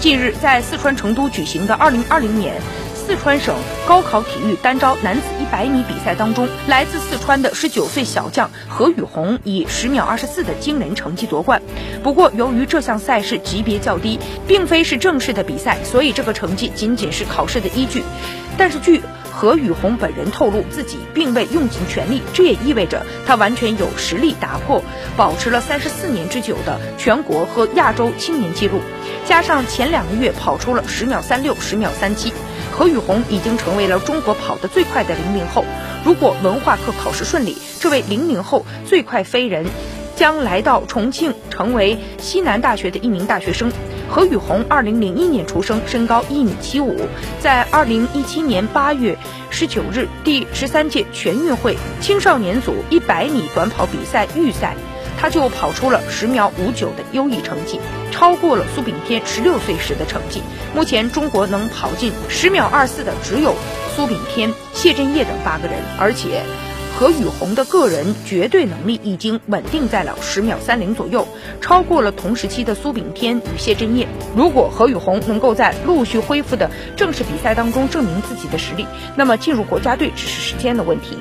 近日，在四川成都举行的2020年。四川省高考体育单招男子100米比赛当中，来自四川的19岁小将何雨红以10秒24的惊人成绩夺冠。不过，由于这项赛事级别较低，并非是正式的比赛，所以这个成绩仅仅是考试的依据。但是，据何雨虹本人透露，自己并未用尽全力，这也意味着他完全有实力打破保持了三十四年之久的全国和亚洲青年纪录。加上前两个月跑出了十秒三六、十秒三七。何雨虹已经成为了中国跑得最快的零零后。如果文化课考试顺利，这位零零后最快飞人将来到重庆，成为西南大学的一名大学生。何雨红，二零零一年出生，身高一米七五，在二零一七年八月十九日第十三届全运会青少年组一百米短跑比赛预赛。他就跑出了十秒五九的优异成绩，超过了苏炳添十六岁时的成绩。目前中国能跑进十秒二四的只有苏炳添、谢震业等八个人，而且何雨红的个人绝对能力已经稳定在了十秒三零左右，超过了同时期的苏炳添与谢震业。如果何雨红能够在陆续恢复的正式比赛当中证明自己的实力，那么进入国家队只是时间的问题。